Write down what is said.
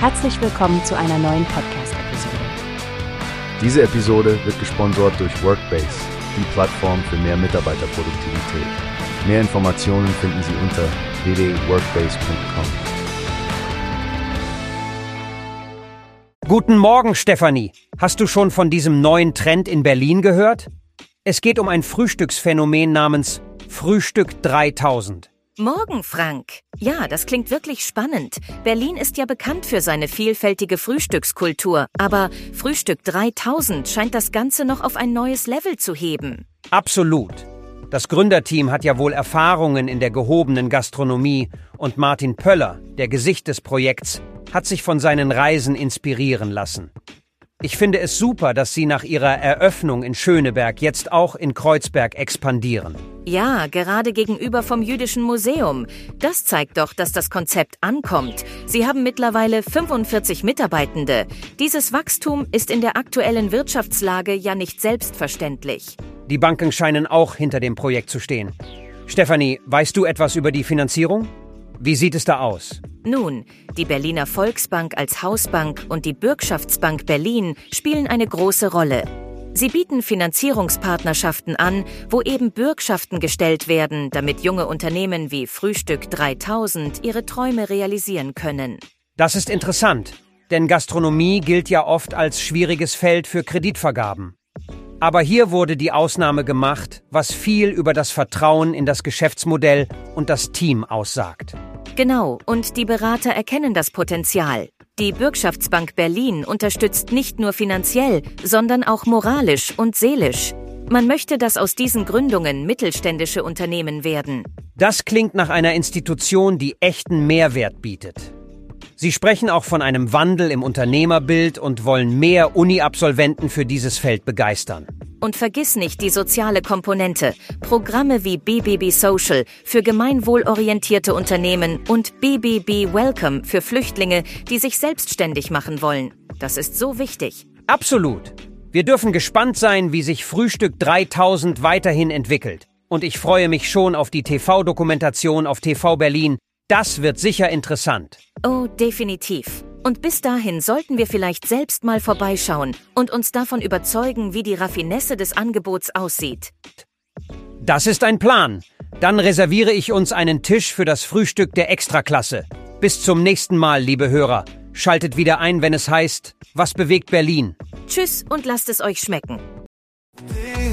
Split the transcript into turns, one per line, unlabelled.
Herzlich willkommen zu einer neuen Podcast-Episode.
Diese Episode wird gesponsert durch Workbase, die Plattform für mehr Mitarbeiterproduktivität. Mehr Informationen finden Sie unter www.workbase.com.
Guten Morgen, Stefanie. Hast du schon von diesem neuen Trend in Berlin gehört? Es geht um ein Frühstücksphänomen namens Frühstück 3000.
Morgen, Frank. Ja, das klingt wirklich spannend. Berlin ist ja bekannt für seine vielfältige Frühstückskultur, aber Frühstück 3000 scheint das Ganze noch auf ein neues Level zu heben.
Absolut. Das Gründerteam hat ja wohl Erfahrungen in der gehobenen Gastronomie und Martin Pöller, der Gesicht des Projekts, hat sich von seinen Reisen inspirieren lassen. Ich finde es super, dass Sie nach Ihrer Eröffnung in Schöneberg jetzt auch in Kreuzberg expandieren.
Ja, gerade gegenüber vom Jüdischen Museum. Das zeigt doch, dass das Konzept ankommt. Sie haben mittlerweile 45 Mitarbeitende. Dieses Wachstum ist in der aktuellen Wirtschaftslage ja nicht selbstverständlich.
Die Banken scheinen auch hinter dem Projekt zu stehen. Stefanie, weißt du etwas über die Finanzierung? Wie sieht es da aus?
Nun, die Berliner Volksbank als Hausbank und die Bürgschaftsbank Berlin spielen eine große Rolle. Sie bieten Finanzierungspartnerschaften an, wo eben Bürgschaften gestellt werden, damit junge Unternehmen wie Frühstück 3000 ihre Träume realisieren können.
Das ist interessant, denn Gastronomie gilt ja oft als schwieriges Feld für Kreditvergaben. Aber hier wurde die Ausnahme gemacht, was viel über das Vertrauen in das Geschäftsmodell und das Team aussagt.
Genau, und die Berater erkennen das Potenzial. Die Bürgschaftsbank Berlin unterstützt nicht nur finanziell, sondern auch moralisch und seelisch. Man möchte, dass aus diesen Gründungen mittelständische Unternehmen werden.
Das klingt nach einer Institution, die echten Mehrwert bietet. Sie sprechen auch von einem Wandel im Unternehmerbild und wollen mehr Uni-Absolventen für dieses Feld begeistern.
Und vergiss nicht die soziale Komponente. Programme wie BBB Social für gemeinwohlorientierte Unternehmen und BBB Welcome für Flüchtlinge, die sich selbstständig machen wollen. Das ist so wichtig.
Absolut. Wir dürfen gespannt sein, wie sich Frühstück 3000 weiterhin entwickelt. Und ich freue mich schon auf die TV-Dokumentation auf TV Berlin. Das wird sicher interessant.
Oh, definitiv. Und bis dahin sollten wir vielleicht selbst mal vorbeischauen und uns davon überzeugen, wie die Raffinesse des Angebots aussieht.
Das ist ein Plan. Dann reserviere ich uns einen Tisch für das Frühstück der Extraklasse. Bis zum nächsten Mal, liebe Hörer. Schaltet wieder ein, wenn es heißt, was bewegt Berlin?
Tschüss und lasst es euch schmecken.